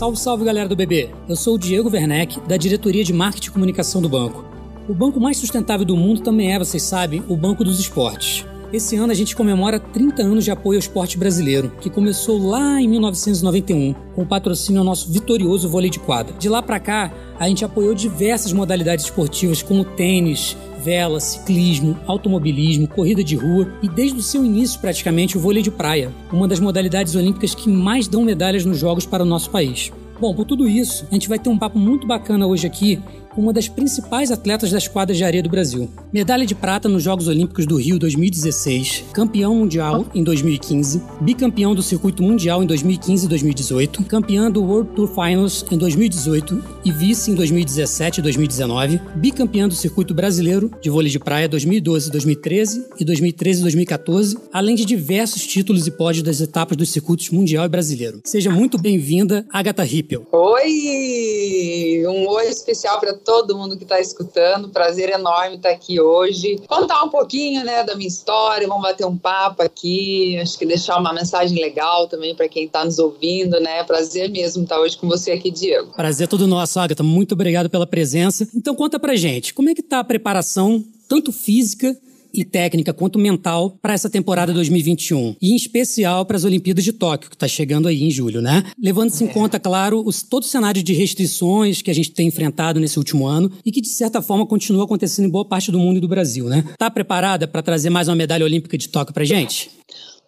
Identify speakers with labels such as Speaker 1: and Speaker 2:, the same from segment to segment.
Speaker 1: Salve, salve galera do BB! Eu sou o Diego Werneck, da diretoria de marketing e comunicação do banco. O banco mais sustentável do mundo também é, vocês sabem, o Banco dos Esportes. Esse ano a gente comemora 30 anos de apoio ao esporte brasileiro, que começou lá em 1991, com o patrocínio ao nosso vitorioso vôlei de quadra. De lá para cá, a gente apoiou diversas modalidades esportivas como tênis, vela, ciclismo, automobilismo, corrida de rua e desde o seu início praticamente o vôlei de praia, uma das modalidades olímpicas que mais dão medalhas nos jogos para o nosso país. Bom, por tudo isso, a gente vai ter um papo muito bacana hoje aqui uma das principais atletas das quadras de areia do Brasil. Medalha de prata nos Jogos Olímpicos do Rio 2016, campeão mundial em 2015, bicampeão do circuito mundial em 2015 e 2018, campeã do World Tour Finals em 2018 e vice em 2017 e 2019, bicampeã do circuito brasileiro de vôlei de praia 2012, 2013 e 2013 e 2014, além de diversos títulos e pódios das etapas dos circuitos mundial e brasileiro. Seja muito bem-vinda, Agatha Rippel.
Speaker 2: Oi! Um oi especial para todo mundo que está escutando. Prazer enorme estar aqui hoje. Contar um pouquinho, né, da minha história, vamos bater um papo aqui. Acho que deixar uma mensagem legal também para quem está nos ouvindo, né? Prazer mesmo estar hoje com você aqui, Diego.
Speaker 1: Prazer todo nosso, Agatha. Muito obrigado pela presença. Então conta pra gente, como é que tá a preparação, tanto física e técnica quanto mental para essa temporada 2021 e em especial para as Olimpíadas de Tóquio que está chegando aí em julho, né? Levando-se em é. conta, claro, os, todo o cenário de restrições que a gente tem enfrentado nesse último ano e que de certa forma continua acontecendo em boa parte do mundo e do Brasil, né? Tá preparada para trazer mais uma medalha olímpica de Tóquio para gente?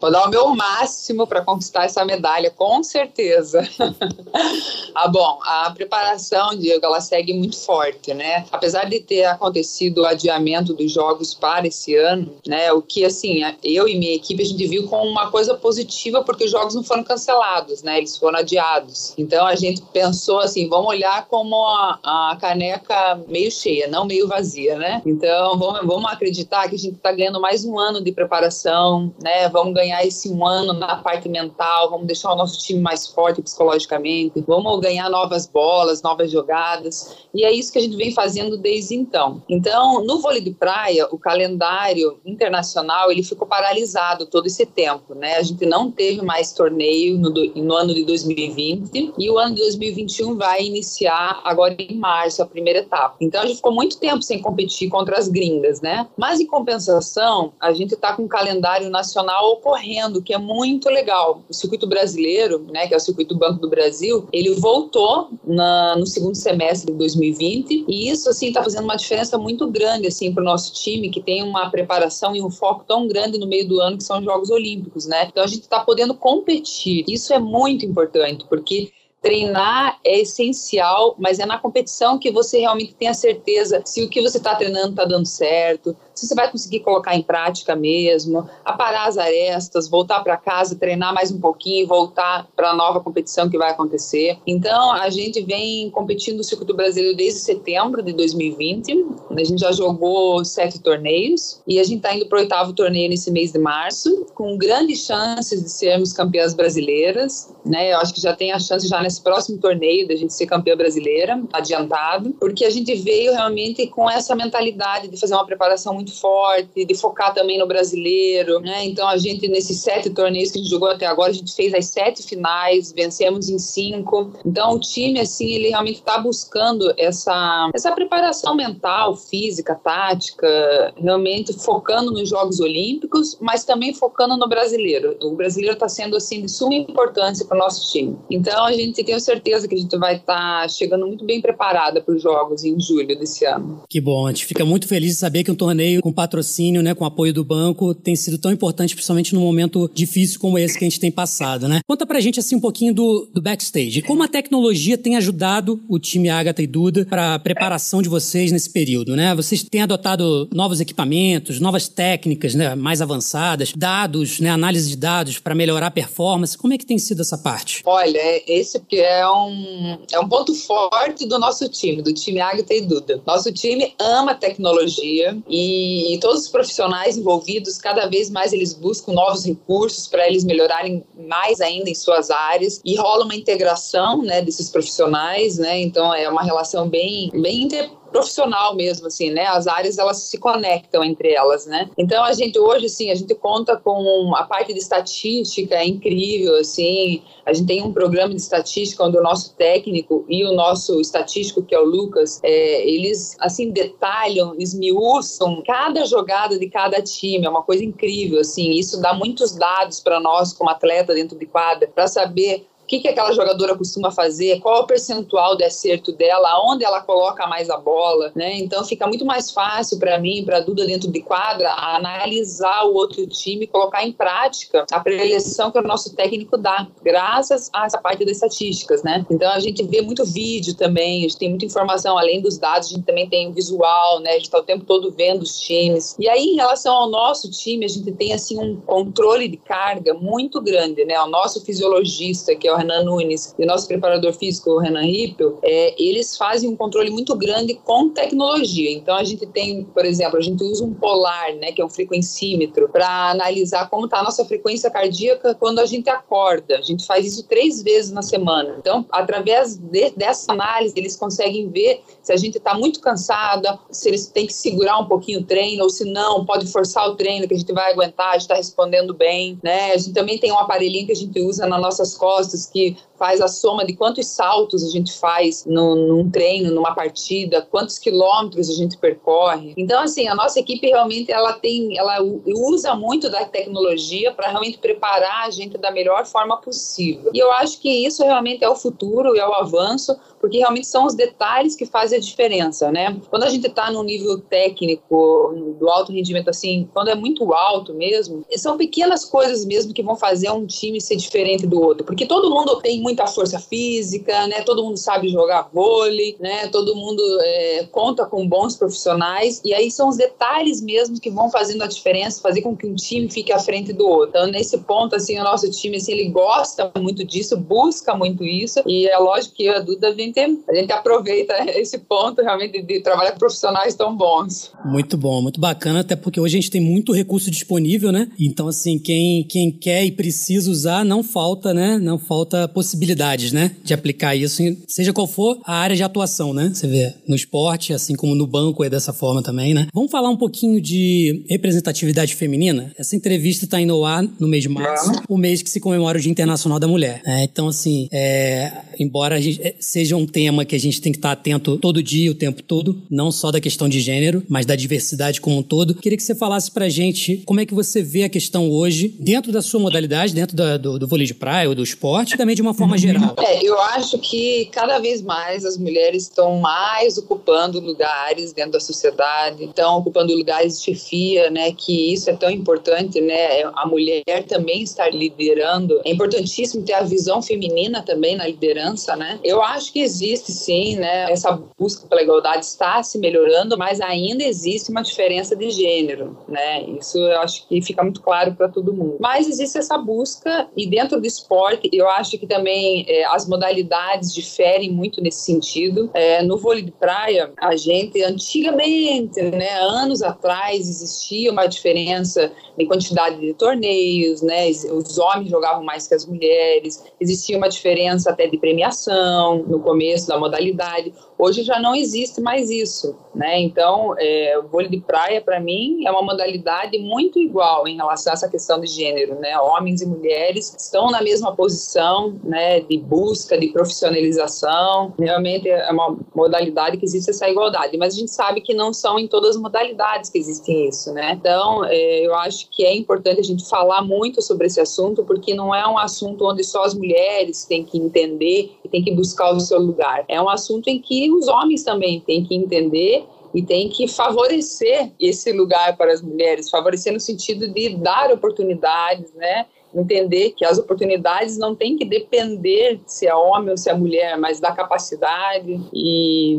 Speaker 2: Vou dar o meu máximo para conquistar essa medalha, com certeza. ah, bom, a preparação, Diego, ela segue muito forte, né? Apesar de ter acontecido o adiamento dos jogos para esse ano, né? O que, assim, eu e minha equipe, a gente viu como uma coisa positiva, porque os jogos não foram cancelados, né? Eles foram adiados. Então, a gente pensou assim, vamos olhar como a, a caneca meio cheia, não meio vazia, né? Então, vamos, vamos acreditar que a gente está ganhando mais um ano de preparação, né? Vamos ganhar ganhar esse um ano na parte mental, vamos deixar o nosso time mais forte psicologicamente, vamos ganhar novas bolas, novas jogadas. E é isso que a gente vem fazendo desde então. Então, no vôlei de praia, o calendário internacional ele ficou paralisado todo esse tempo, né? A gente não teve mais torneio no, no ano de 2020 e o ano de 2021 vai iniciar agora em março a primeira etapa. Então, a gente ficou muito tempo sem competir contra as gringas, né? Mas em compensação, a gente está com um calendário nacional ocorrendo correndo, que é muito legal. O circuito brasileiro, né, que é o circuito Banco do Brasil, ele voltou na, no segundo semestre de 2020 e isso assim está fazendo uma diferença muito grande assim para o nosso time que tem uma preparação e um foco tão grande no meio do ano que são os Jogos Olímpicos, né? Então a gente está podendo competir. Isso é muito importante porque treinar é essencial, mas é na competição que você realmente tem a certeza se o que você está treinando está dando certo, se você vai conseguir colocar em prática mesmo, aparar as arestas, voltar para casa, treinar mais um pouquinho, voltar para a nova competição que vai acontecer. Então, a gente vem competindo no circuito brasileiro desde setembro de 2020. A gente já jogou sete torneios e a gente está indo para o oitavo torneio nesse mês de março, com grandes chances de sermos campeãs brasileiras. Né? Eu acho que já tem a chance já nesse próximo torneio da gente ser campeã brasileira, adiantado, porque a gente veio realmente com essa mentalidade de fazer uma preparação muito forte, de focar também no brasileiro, né? Então a gente, nesses sete torneios que a gente jogou até agora, a gente fez as sete finais, vencemos em cinco. Então o time, assim, ele realmente está buscando essa, essa preparação mental, física, tática, realmente focando nos Jogos Olímpicos, mas também focando no brasileiro. O brasileiro está sendo, assim, de suma importância para o nosso time. Então a gente tem certeza que a gente vai estar tá chegando muito bem preparada para os Jogos em julho desse ano.
Speaker 1: Que bom, a gente fica muito feliz de saber que um torneio com patrocínio, né, com apoio do banco, tem sido tão importante, principalmente num momento difícil como esse que a gente tem passado, né? Conta pra gente, assim, um pouquinho do, do backstage. Como a tecnologia tem ajudado o time Agatha e Duda para a preparação de vocês nesse período, né? Vocês têm adotado novos equipamentos, novas técnicas, né, mais avançadas, dados, né, análise de dados para melhorar a performance. Como é que tem sido essa parte?
Speaker 2: Olha, esse é um, é um ponto forte do nosso time, do time Agatha e Duda. Nosso time ama tecnologia e e, todos os profissionais envolvidos, cada vez mais eles buscam novos recursos para eles melhorarem mais ainda em suas áreas e rola uma integração, né, desses profissionais, né? Então é uma relação bem, bem inter profissional mesmo, assim, né? As áreas elas se conectam entre elas, né? Então a gente hoje, assim, a gente conta com a parte de estatística é incrível, assim. A gente tem um programa de estatística onde o nosso técnico e o nosso estatístico, que é o Lucas, é, eles, assim, detalham, esmiuçam cada jogada de cada time. É uma coisa incrível, assim. Isso dá muitos dados para nós como atleta dentro de quadra para saber que, que aquela jogadora costuma fazer, qual o percentual de acerto dela, onde ela coloca mais a bola, né? Então fica muito mais fácil para mim, para Duda dentro de quadra, analisar o outro time, colocar em prática a preleção que o nosso técnico dá, graças a essa parte das estatísticas, né? Então a gente vê muito vídeo também, a gente tem muita informação, além dos dados, a gente também tem o visual, né? A gente está o tempo todo vendo os times. E aí, em relação ao nosso time, a gente tem assim um controle de carga muito grande, né? O nosso fisiologista, que é o Renan Nunes, e o nosso preparador físico, o Renan Rippel, é, eles fazem um controle muito grande com tecnologia. Então, a gente tem, por exemplo, a gente usa um polar, né, que é um frequencímetro, para analisar como está a nossa frequência cardíaca quando a gente acorda. A gente faz isso três vezes na semana. Então, através de, dessa análise, eles conseguem ver se a gente está muito cansada, se eles têm que segurar um pouquinho o treino, ou se não, pode forçar o treino, que a gente vai aguentar, a gente está respondendo bem, né? A gente também tem um aparelhinho que a gente usa nas nossas costas, que faz a soma de quantos saltos a gente faz no, num treino, numa partida, quantos quilômetros a gente percorre. Então, assim, a nossa equipe realmente ela tem, ela usa muito da tecnologia para realmente preparar a gente da melhor forma possível. E eu acho que isso realmente é o futuro e é o avanço, porque realmente são os detalhes que fazem a diferença, né? Quando a gente está no nível técnico do alto rendimento, assim, quando é muito alto mesmo, são pequenas coisas mesmo que vão fazer um time ser diferente do outro, porque todo mundo tem muita força física, né? Todo mundo sabe jogar vôlei, né? Todo mundo é, conta com bons profissionais e aí são os detalhes mesmo que vão fazendo a diferença, fazer com que um time fique à frente do outro. Então nesse ponto assim o nosso time assim ele gosta muito disso, busca muito isso e é lógico que a Duda a gente, a gente aproveita esse ponto realmente de, de trabalhar com profissionais tão bons.
Speaker 1: Muito bom, muito bacana, até porque hoje a gente tem muito recurso disponível, né? Então assim quem quem quer e precisa usar não falta, né? Não falta possibilidade possibilidades, né? De aplicar isso, em, seja qual for a área de atuação, né? Você vê no esporte, assim como no banco é dessa forma também, né? Vamos falar um pouquinho de representatividade feminina? Essa entrevista está indo ao ar no mês de março, o mês que se comemora o Dia Internacional da Mulher. É, então, assim, é, embora gente, é, seja um tema que a gente tem que estar atento todo dia, o tempo todo, não só da questão de gênero, mas da diversidade como um todo, queria que você falasse pra gente como é que você vê a questão hoje, dentro da sua modalidade, dentro da, do, do vôlei de praia ou do esporte, também de uma forma forma geral?
Speaker 2: É, eu acho que cada vez mais as mulheres estão mais ocupando lugares dentro da sociedade, estão ocupando lugares de chefia, né? Que isso é tão importante, né? A mulher também estar liderando. É importantíssimo ter a visão feminina também na liderança, né? Eu acho que existe sim, né? Essa busca pela igualdade está se melhorando, mas ainda existe uma diferença de gênero, né? Isso eu acho que fica muito claro para todo mundo. Mas existe essa busca e dentro do esporte, eu acho que também é, as modalidades diferem muito nesse sentido. É, no vôlei de praia, a gente antigamente, né, anos atrás, existia uma diferença em quantidade de torneios, né? Os homens jogavam mais que as mulheres, existia uma diferença até de premiação no começo da modalidade. Hoje já não existe mais isso, né? Então, é, o vôlei de praia, para mim, é uma modalidade muito igual em relação a essa questão de gênero, né? Homens e mulheres estão na mesma posição, né? De busca, de profissionalização. Realmente é uma modalidade que existe essa igualdade, mas a gente sabe que não são em todas as modalidades que existem isso, né? Então, é, eu acho que é importante a gente falar muito sobre esse assunto, porque não é um assunto onde só as mulheres têm que entender e têm que buscar o seu lugar. É um assunto em que os homens também têm que entender e tem que favorecer esse lugar para as mulheres, favorecer no sentido de dar oportunidades, né? Entender que as oportunidades não têm que depender se é homem ou se é mulher, mas da capacidade e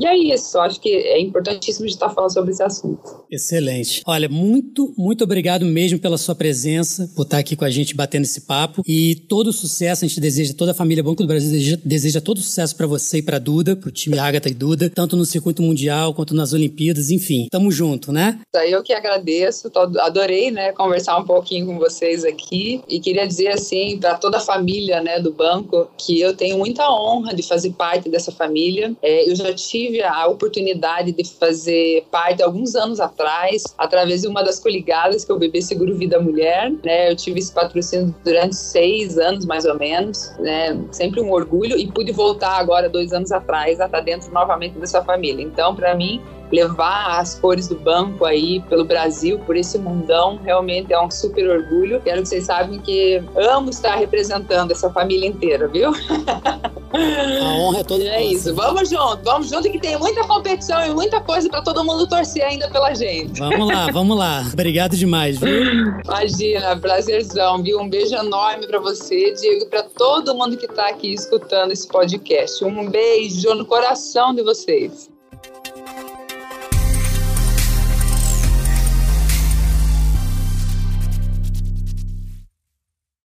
Speaker 2: e é isso, acho que é importantíssimo de estar falando sobre esse assunto.
Speaker 1: Excelente. Olha, muito, muito obrigado mesmo pela sua presença, por estar aqui com a gente batendo esse papo. E todo sucesso, a gente deseja, toda a família Banco do Brasil deseja, deseja todo sucesso para você e para Duda, para o time Agatha e Duda, tanto no circuito mundial quanto nas Olimpíadas, enfim. Tamo junto, né?
Speaker 2: Eu que agradeço, adorei, né, conversar um pouquinho com vocês aqui e queria dizer assim para toda a família, né, do banco, que eu tenho muita honra de fazer parte dessa família. É, eu já tive a oportunidade de fazer parte alguns anos atrás, através de uma das coligadas que é o Bebê Seguro Vida Mulher, né? Eu tive esse patrocínio durante seis anos mais ou menos, né? Sempre um orgulho e pude voltar agora dois anos atrás a estar dentro novamente dessa família. Então, para mim levar as cores do banco aí pelo Brasil, por esse mundão, realmente é um super orgulho. Quero que vocês saibam que amo estar representando essa família inteira, viu?
Speaker 1: A honra é toda.
Speaker 2: É isso. Vamos junto, vamos junto que tem muita competição e muita coisa para todo mundo torcer ainda pela gente.
Speaker 1: Vamos lá, vamos lá. Obrigado demais, viu?
Speaker 2: Imagina, prazerzão, viu? Um beijo enorme para você, Diego, para todo mundo que tá aqui escutando esse podcast. Um beijo no coração de vocês.